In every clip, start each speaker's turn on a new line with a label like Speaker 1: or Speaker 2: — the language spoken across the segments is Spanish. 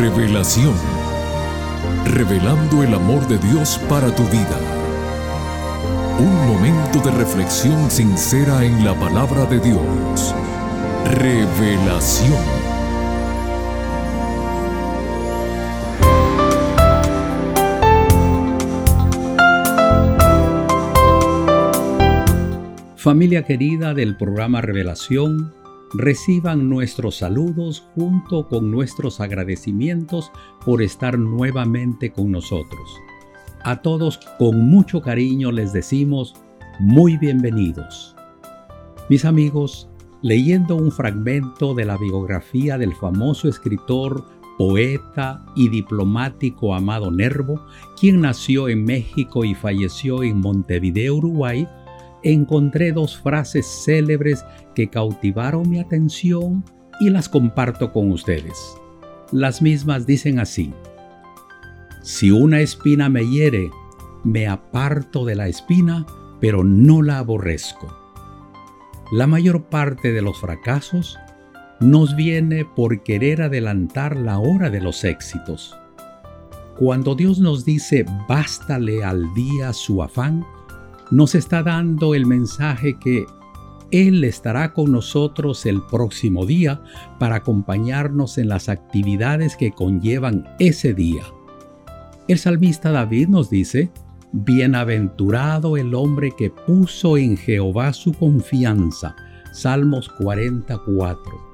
Speaker 1: Revelación. Revelando el amor de Dios para tu vida. Un momento de reflexión sincera en la palabra de Dios. Revelación.
Speaker 2: Familia querida del programa Revelación, reciban nuestros saludos junto con nuestros agradecimientos por estar nuevamente con nosotros. A todos con mucho cariño les decimos muy bienvenidos. Mis amigos, leyendo un fragmento de la biografía del famoso escritor, poeta y diplomático Amado Nervo, quien nació en México y falleció en Montevideo, Uruguay, encontré dos frases célebres que cautivaron mi atención y las comparto con ustedes. Las mismas dicen así, si una espina me hiere, me aparto de la espina, pero no la aborrezco. La mayor parte de los fracasos nos viene por querer adelantar la hora de los éxitos. Cuando Dios nos dice bástale al día su afán, nos está dando el mensaje que Él estará con nosotros el próximo día para acompañarnos en las actividades que conllevan ese día. El salmista David nos dice, Bienaventurado el hombre que puso en Jehová su confianza. Salmos 44.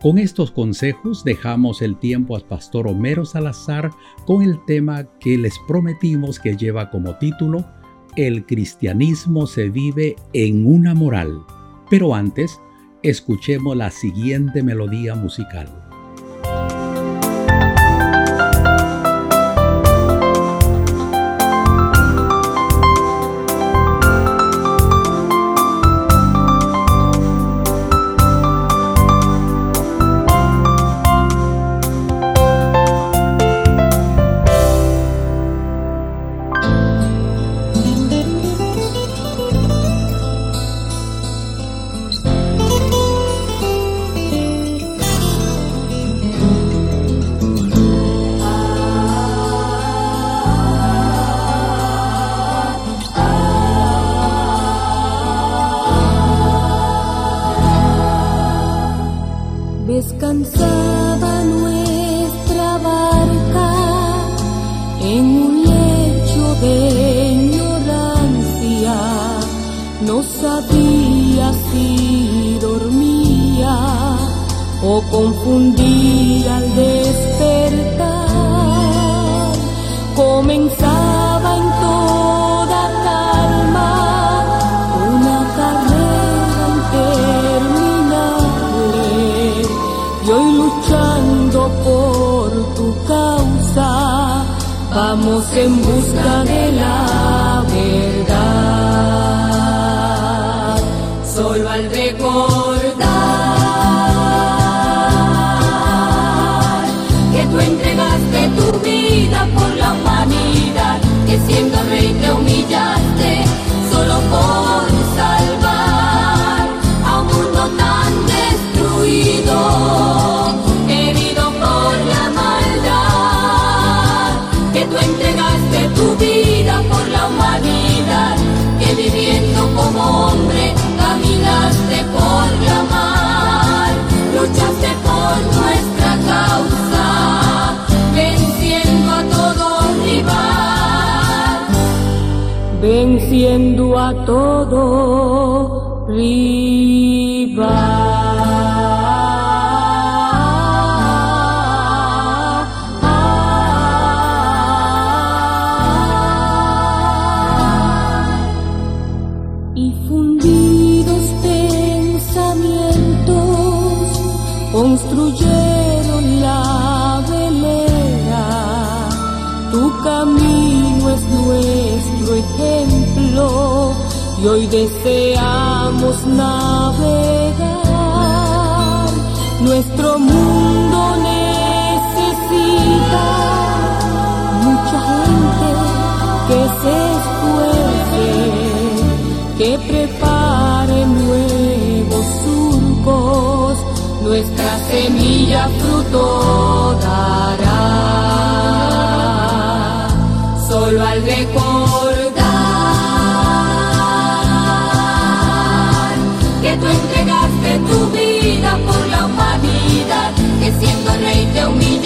Speaker 2: Con estos consejos dejamos el tiempo al pastor Homero Salazar con el tema que les prometimos que lleva como título el cristianismo se vive en una moral. Pero antes, escuchemos la siguiente melodía musical.
Speaker 3: Confundía al despertar. Comenzaba en toda calma una carrera interminable y hoy luchando por tu causa vamos en busca de la verdad. Solo al recordar venciendo a todo rival. Y hoy deseamos navegar. Nuestro mundo necesita mucha gente que se esfuerce, que prepare nuevos surcos nuestra semilla fruto dará. Solo al recordar que tú entregaste tu vida por la humanidad, que siendo rey te humillaste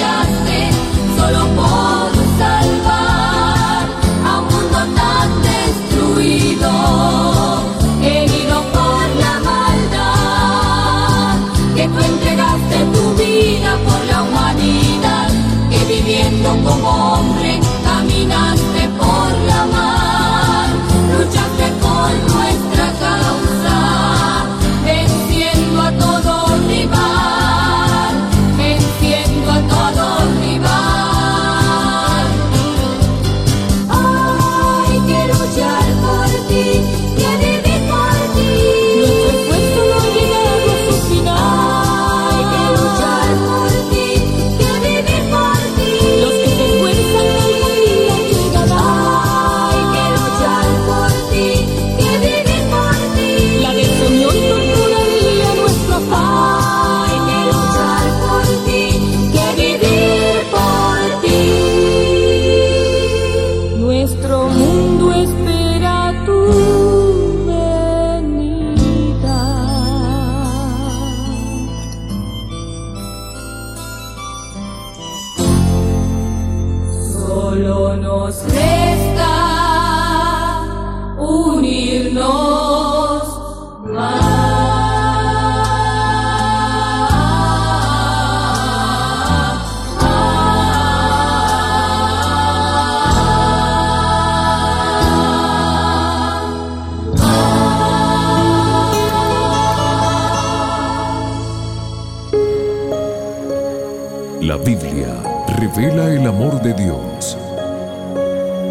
Speaker 3: La
Speaker 1: Biblia revela el amor de Dios.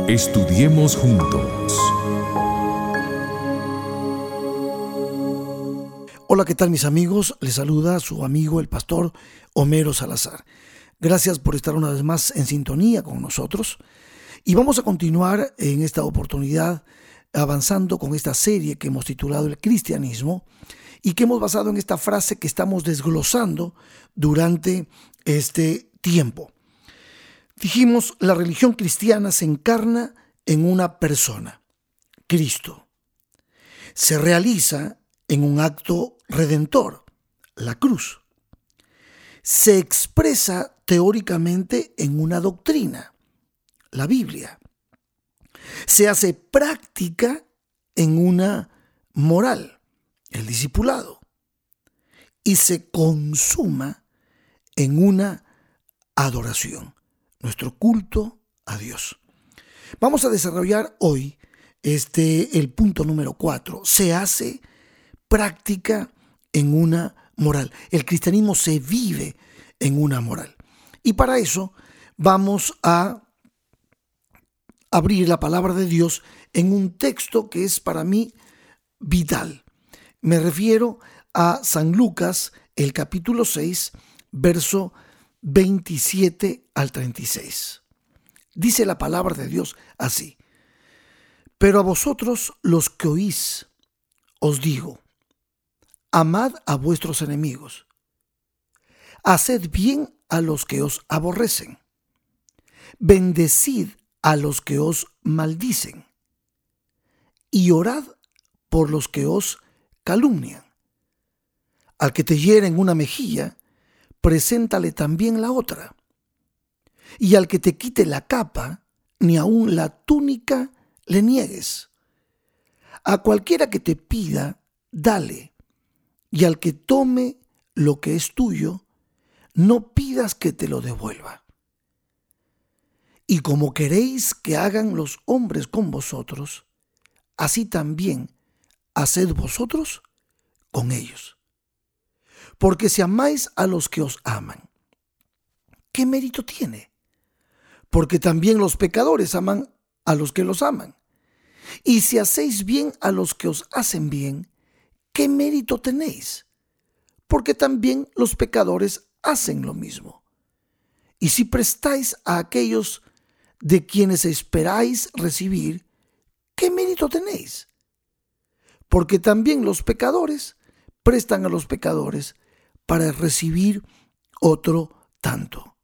Speaker 1: Estudiemos juntos.
Speaker 4: Hola, ¿qué tal mis amigos? Les saluda su amigo el pastor Homero Salazar. Gracias por estar una vez más en sintonía con nosotros. Y vamos a continuar en esta oportunidad avanzando con esta serie que hemos titulado El cristianismo y que hemos basado en esta frase que estamos desglosando durante este tiempo. Dijimos, la religión cristiana se encarna en una persona, Cristo. Se realiza en un acto redentor, la cruz. Se expresa teóricamente en una doctrina, la Biblia. Se hace práctica en una moral, el discipulado. Y se consuma en una adoración, nuestro culto a Dios. Vamos a desarrollar hoy este el punto número cuatro. Se hace práctica en una moral. El cristianismo se vive en una moral. Y para eso vamos a abrir la palabra de Dios en un texto que es para mí vital. Me refiero a San Lucas, el capítulo 6, verso 27 al 36. Dice la palabra de Dios así. Pero a vosotros los que oís, os digo, amad a vuestros enemigos, haced bien a los que os aborrecen, bendecid a los que os maldicen, y orad por los que os calumnian. Al que te hieren una mejilla, preséntale también la otra. Y al que te quite la capa, ni aun la túnica le niegues. A cualquiera que te pida, dale. Y al que tome lo que es tuyo, no pidas que te lo devuelva. Y como queréis que hagan los hombres con vosotros, así también haced vosotros con ellos. Porque si amáis a los que os aman, ¿qué mérito tiene? Porque también los pecadores aman a los que los aman. Y si hacéis bien a los que os hacen bien, ¿qué mérito tenéis? Porque también los pecadores hacen lo mismo. Y si prestáis a aquellos de quienes esperáis recibir, ¿qué mérito tenéis? Porque también los pecadores prestan a los pecadores para recibir otro tanto.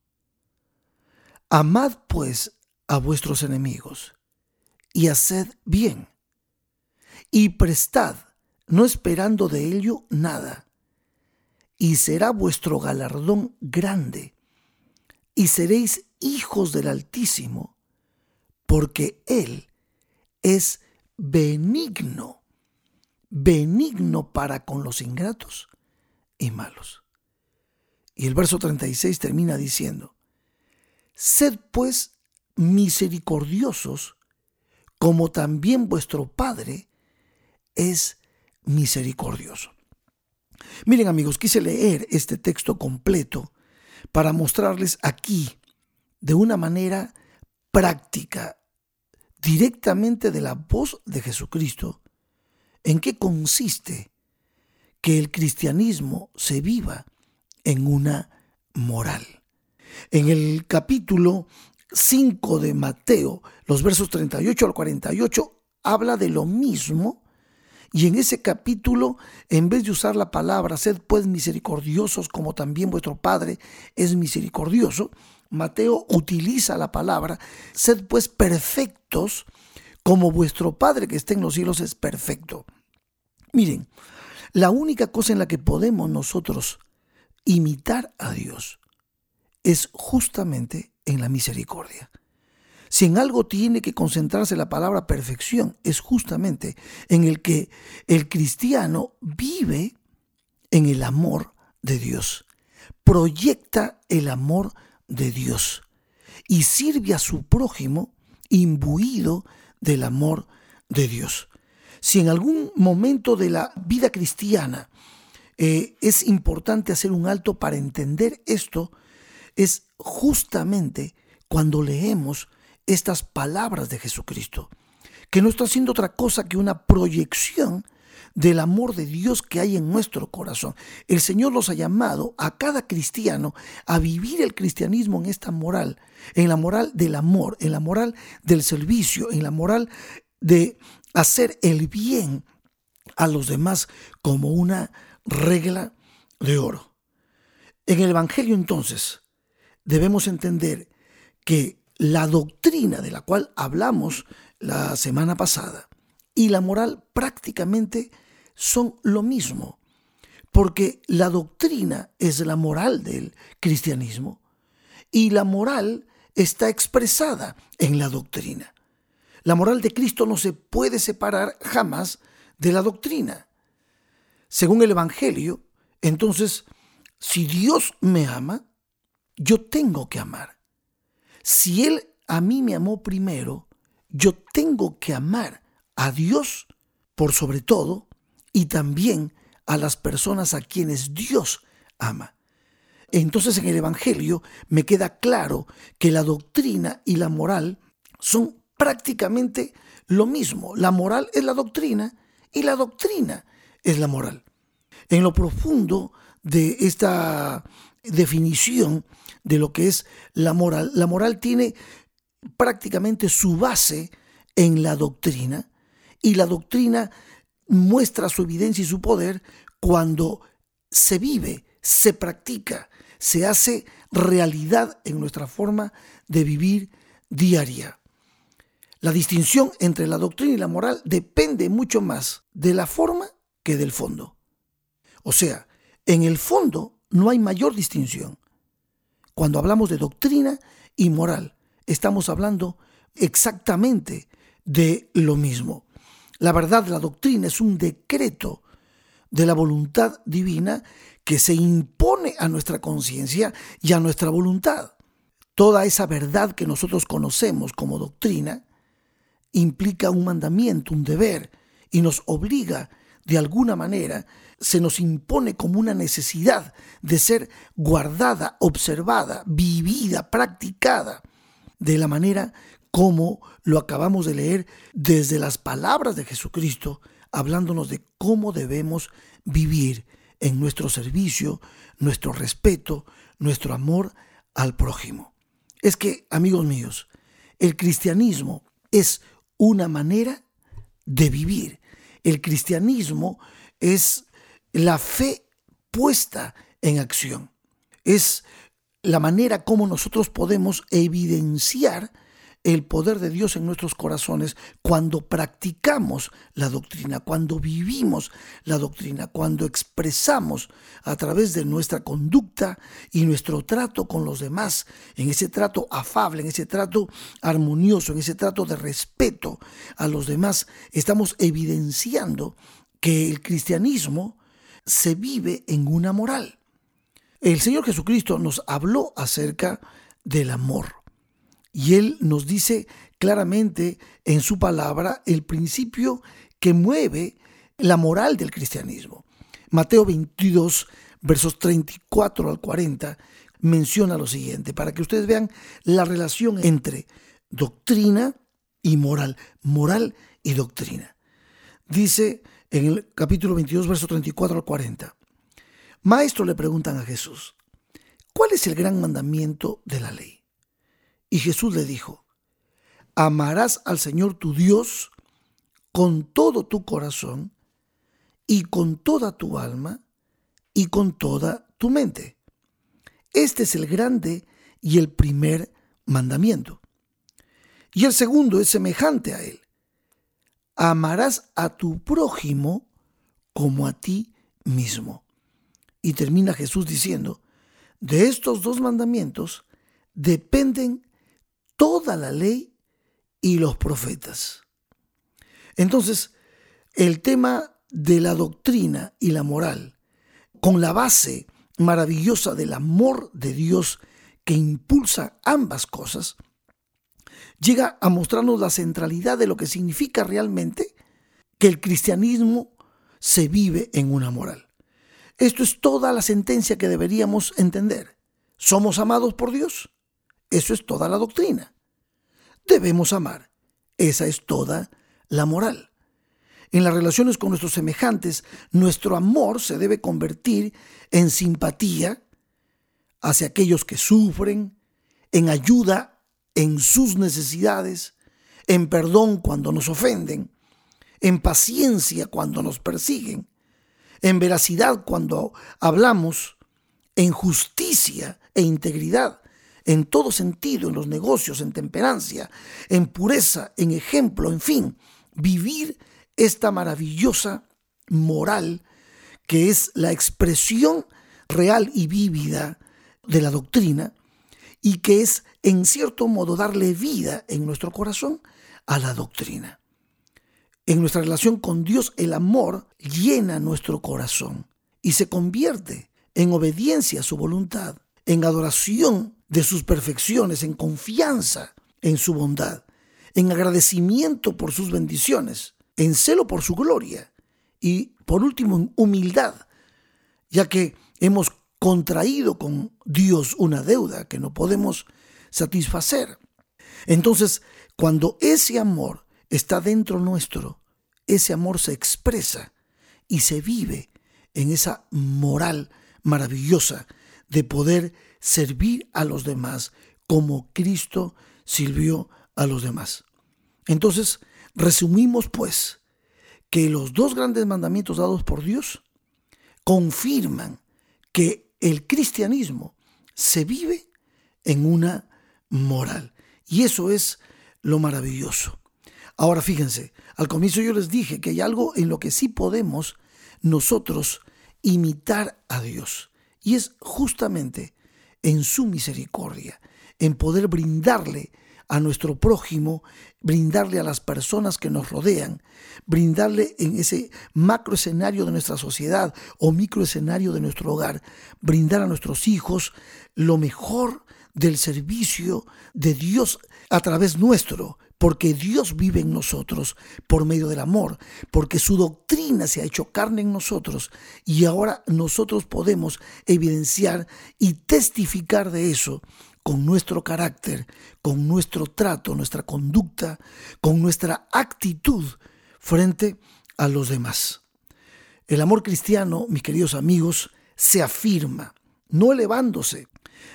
Speaker 4: Amad pues a vuestros enemigos y haced bien y prestad, no esperando de ello nada, y será vuestro galardón grande, y seréis hijos del Altísimo, porque Él es benigno, benigno para con los ingratos y malos. Y el verso 36 termina diciendo, Sed pues misericordiosos, como también vuestro Padre es misericordioso. Miren amigos, quise leer este texto completo para mostrarles aquí, de una manera práctica, directamente de la voz de Jesucristo, en qué consiste que el cristianismo se viva en una moral. En el capítulo 5 de Mateo, los versos 38 al 48, habla de lo mismo. Y en ese capítulo, en vez de usar la palabra, sed pues misericordiosos como también vuestro Padre es misericordioso, Mateo utiliza la palabra, sed pues perfectos como vuestro Padre que está en los cielos es perfecto. Miren, la única cosa en la que podemos nosotros imitar a Dios es justamente en la misericordia. Si en algo tiene que concentrarse la palabra perfección, es justamente en el que el cristiano vive en el amor de Dios, proyecta el amor de Dios y sirve a su prójimo imbuido del amor de Dios. Si en algún momento de la vida cristiana eh, es importante hacer un alto para entender esto, es justamente cuando leemos estas palabras de Jesucristo, que no está haciendo otra cosa que una proyección del amor de Dios que hay en nuestro corazón. El Señor nos ha llamado a cada cristiano a vivir el cristianismo en esta moral, en la moral del amor, en la moral del servicio, en la moral de hacer el bien a los demás como una regla de oro. En el Evangelio entonces debemos entender que la doctrina de la cual hablamos la semana pasada y la moral prácticamente son lo mismo, porque la doctrina es la moral del cristianismo y la moral está expresada en la doctrina. La moral de Cristo no se puede separar jamás de la doctrina. Según el Evangelio, entonces, si Dios me ama, yo tengo que amar. Si Él a mí me amó primero, yo tengo que amar a Dios por sobre todo y también a las personas a quienes Dios ama. Entonces en el Evangelio me queda claro que la doctrina y la moral son prácticamente lo mismo. La moral es la doctrina y la doctrina es la moral. En lo profundo de esta definición de lo que es la moral. La moral tiene prácticamente su base en la doctrina y la doctrina muestra su evidencia y su poder cuando se vive, se practica, se hace realidad en nuestra forma de vivir diaria. La distinción entre la doctrina y la moral depende mucho más de la forma que del fondo. O sea, en el fondo no hay mayor distinción. Cuando hablamos de doctrina y moral, estamos hablando exactamente de lo mismo. La verdad, la doctrina es un decreto de la voluntad divina que se impone a nuestra conciencia y a nuestra voluntad. Toda esa verdad que nosotros conocemos como doctrina implica un mandamiento, un deber, y nos obliga de alguna manera se nos impone como una necesidad de ser guardada, observada, vivida, practicada, de la manera como lo acabamos de leer desde las palabras de Jesucristo, hablándonos de cómo debemos vivir en nuestro servicio, nuestro respeto, nuestro amor al prójimo. Es que, amigos míos, el cristianismo es una manera de vivir. El cristianismo es la fe puesta en acción. Es la manera como nosotros podemos evidenciar el poder de Dios en nuestros corazones cuando practicamos la doctrina, cuando vivimos la doctrina, cuando expresamos a través de nuestra conducta y nuestro trato con los demás, en ese trato afable, en ese trato armonioso, en ese trato de respeto a los demás, estamos evidenciando que el cristianismo se vive en una moral. El Señor Jesucristo nos habló acerca del amor. Y Él nos dice claramente en su palabra el principio que mueve la moral del cristianismo. Mateo 22, versos 34 al 40, menciona lo siguiente, para que ustedes vean la relación entre doctrina y moral, moral y doctrina. Dice en el capítulo 22, versos 34 al 40, Maestro le preguntan a Jesús, ¿cuál es el gran mandamiento de la ley? Y Jesús le dijo, amarás al Señor tu Dios con todo tu corazón y con toda tu alma y con toda tu mente. Este es el grande y el primer mandamiento. Y el segundo es semejante a él. Amarás a tu prójimo como a ti mismo. Y termina Jesús diciendo, de estos dos mandamientos dependen toda la ley y los profetas. Entonces, el tema de la doctrina y la moral, con la base maravillosa del amor de Dios que impulsa ambas cosas, llega a mostrarnos la centralidad de lo que significa realmente que el cristianismo se vive en una moral. Esto es toda la sentencia que deberíamos entender. ¿Somos amados por Dios? Eso es toda la doctrina. Debemos amar. Esa es toda la moral. En las relaciones con nuestros semejantes, nuestro amor se debe convertir en simpatía hacia aquellos que sufren, en ayuda en sus necesidades, en perdón cuando nos ofenden, en paciencia cuando nos persiguen, en veracidad cuando hablamos, en justicia e integridad en todo sentido, en los negocios, en temperancia, en pureza, en ejemplo, en fin, vivir esta maravillosa moral que es la expresión real y vívida de la doctrina y que es en cierto modo darle vida en nuestro corazón a la doctrina. En nuestra relación con Dios el amor llena nuestro corazón y se convierte en obediencia a su voluntad, en adoración de sus perfecciones, en confianza en su bondad, en agradecimiento por sus bendiciones, en celo por su gloria y por último en humildad, ya que hemos contraído con Dios una deuda que no podemos satisfacer. Entonces, cuando ese amor está dentro nuestro, ese amor se expresa y se vive en esa moral maravillosa de poder servir a los demás como Cristo sirvió a los demás. Entonces, resumimos pues que los dos grandes mandamientos dados por Dios confirman que el cristianismo se vive en una moral. Y eso es lo maravilloso. Ahora fíjense, al comienzo yo les dije que hay algo en lo que sí podemos nosotros imitar a Dios. Y es justamente en su misericordia, en poder brindarle a nuestro prójimo, brindarle a las personas que nos rodean, brindarle en ese macro escenario de nuestra sociedad o micro escenario de nuestro hogar, brindar a nuestros hijos lo mejor del servicio de Dios a través nuestro, porque Dios vive en nosotros por medio del amor, porque su doctrina se ha hecho carne en nosotros y ahora nosotros podemos evidenciar y testificar de eso con nuestro carácter, con nuestro trato, nuestra conducta, con nuestra actitud frente a los demás. El amor cristiano, mis queridos amigos, se afirma, no elevándose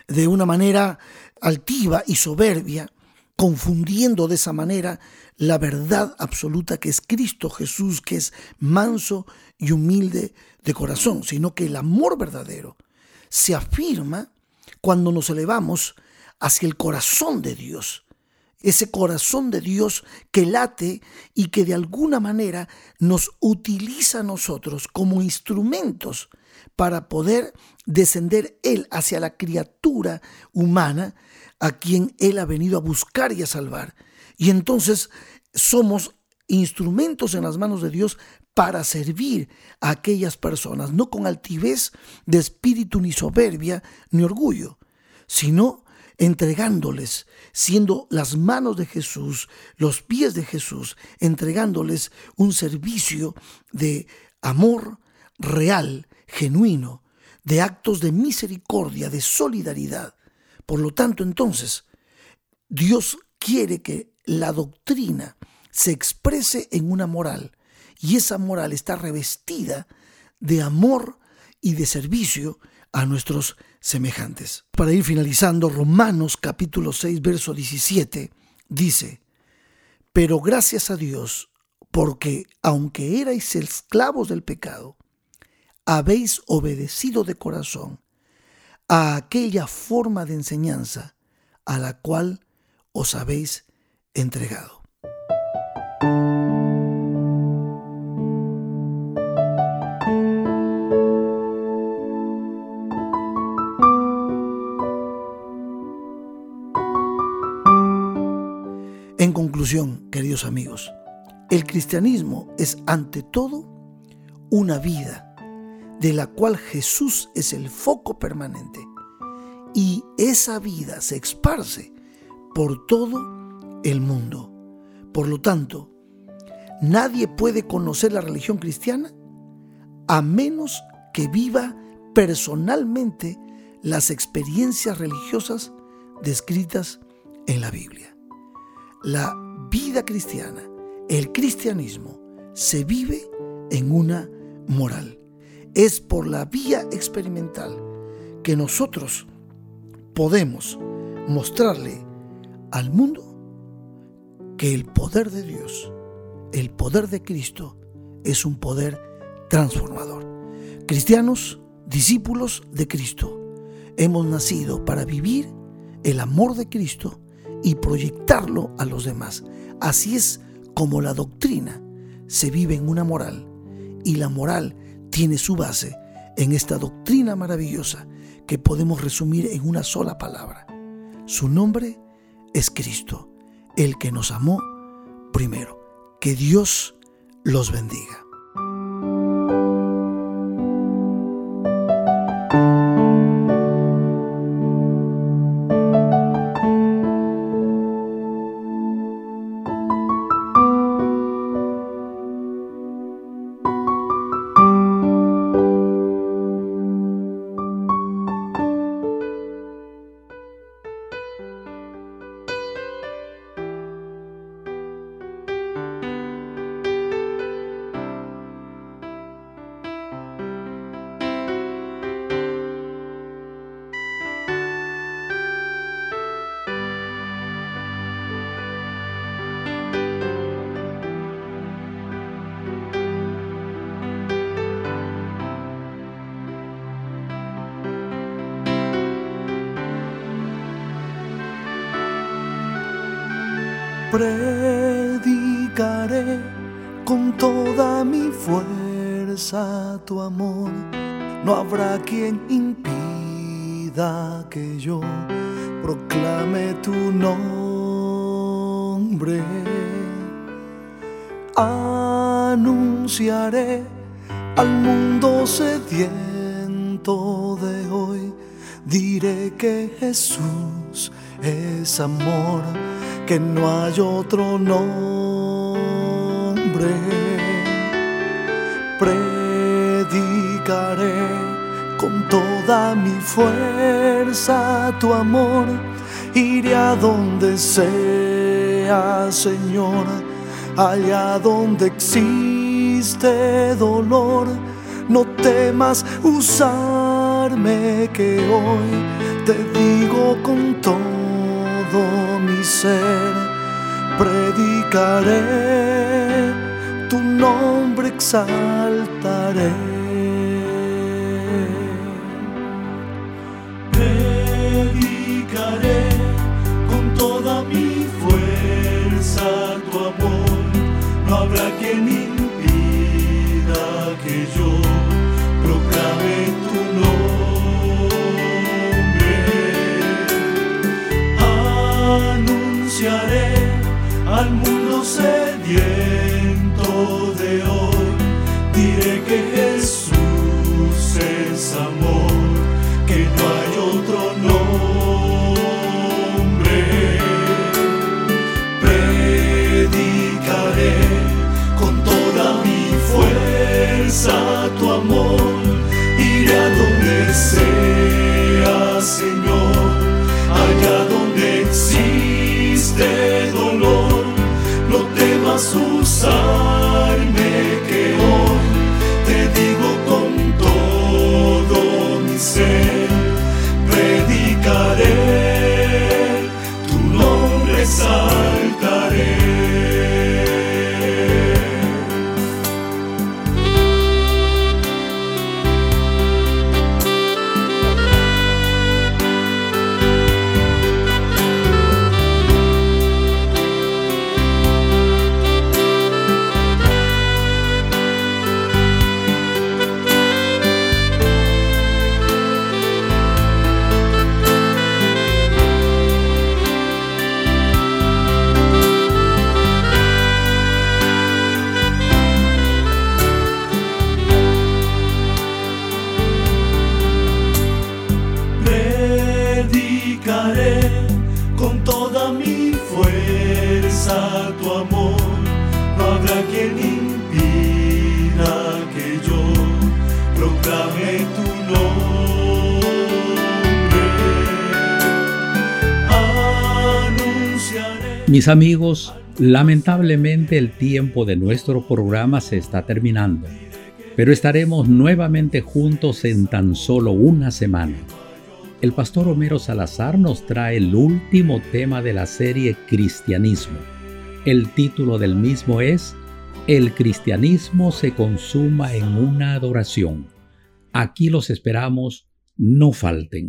Speaker 4: de una manera altiva y soberbia, confundiendo de esa manera la verdad absoluta que es Cristo Jesús, que es manso y humilde de corazón, sino que el amor verdadero se afirma cuando nos elevamos hacia el corazón de Dios. Ese corazón de Dios que late y que de alguna manera nos utiliza a nosotros como instrumentos para poder descender Él hacia la criatura humana a quien Él ha venido a buscar y a salvar. Y entonces somos instrumentos en las manos de Dios para servir a aquellas personas, no con altivez de espíritu ni soberbia ni orgullo, sino entregándoles, siendo las manos de Jesús, los pies de Jesús, entregándoles un servicio de amor real, genuino, de actos de misericordia, de solidaridad. Por lo tanto, entonces, Dios quiere que la doctrina se exprese en una moral y esa moral está revestida de amor y de servicio a nuestros semejantes. Para ir finalizando, Romanos capítulo 6, verso 17 dice, pero gracias a Dios, porque aunque erais esclavos del pecado, habéis obedecido de corazón a aquella forma de enseñanza a la cual os habéis entregado. En conclusión, queridos amigos, el cristianismo es ante todo una vida de la cual Jesús es el foco permanente y esa vida se esparce por todo el mundo. Por lo tanto, nadie puede conocer la religión cristiana a menos que viva personalmente las experiencias religiosas descritas en la Biblia. La vida cristiana, el cristianismo, se vive en una moral. Es por la vía experimental que nosotros podemos mostrarle al mundo que el poder de Dios, el poder de Cristo, es un poder transformador. Cristianos, discípulos de Cristo, hemos nacido para vivir el amor de Cristo y proyectarlo a los demás. Así es como la doctrina se vive en una moral y la moral tiene su base en esta doctrina maravillosa que podemos resumir en una sola palabra. Su nombre es Cristo, el que nos amó primero. Que Dios los bendiga.
Speaker 5: Predicaré con toda mi fuerza tu amor. No habrá quien impida que yo proclame tu nombre. Anunciaré al mundo sediento de hoy. Diré que Jesús es amor que no hay otro nombre. Predicaré con toda mi fuerza tu amor. Iré a donde sea, Señor, allá donde existe dolor. No temas usarme que hoy te digo con todo
Speaker 6: todo mi ser predicaré, tu nombre exaltaré. Predicaré con toda mi fuerza tu amor, no habrá quien viento de hoy, diré
Speaker 4: que Amigos, lamentablemente el tiempo de nuestro programa se está terminando, pero estaremos nuevamente juntos en tan solo una semana. El pastor Homero Salazar nos trae el último tema de la serie Cristianismo. El título del mismo es El cristianismo se consuma en una adoración. Aquí los esperamos, no falten.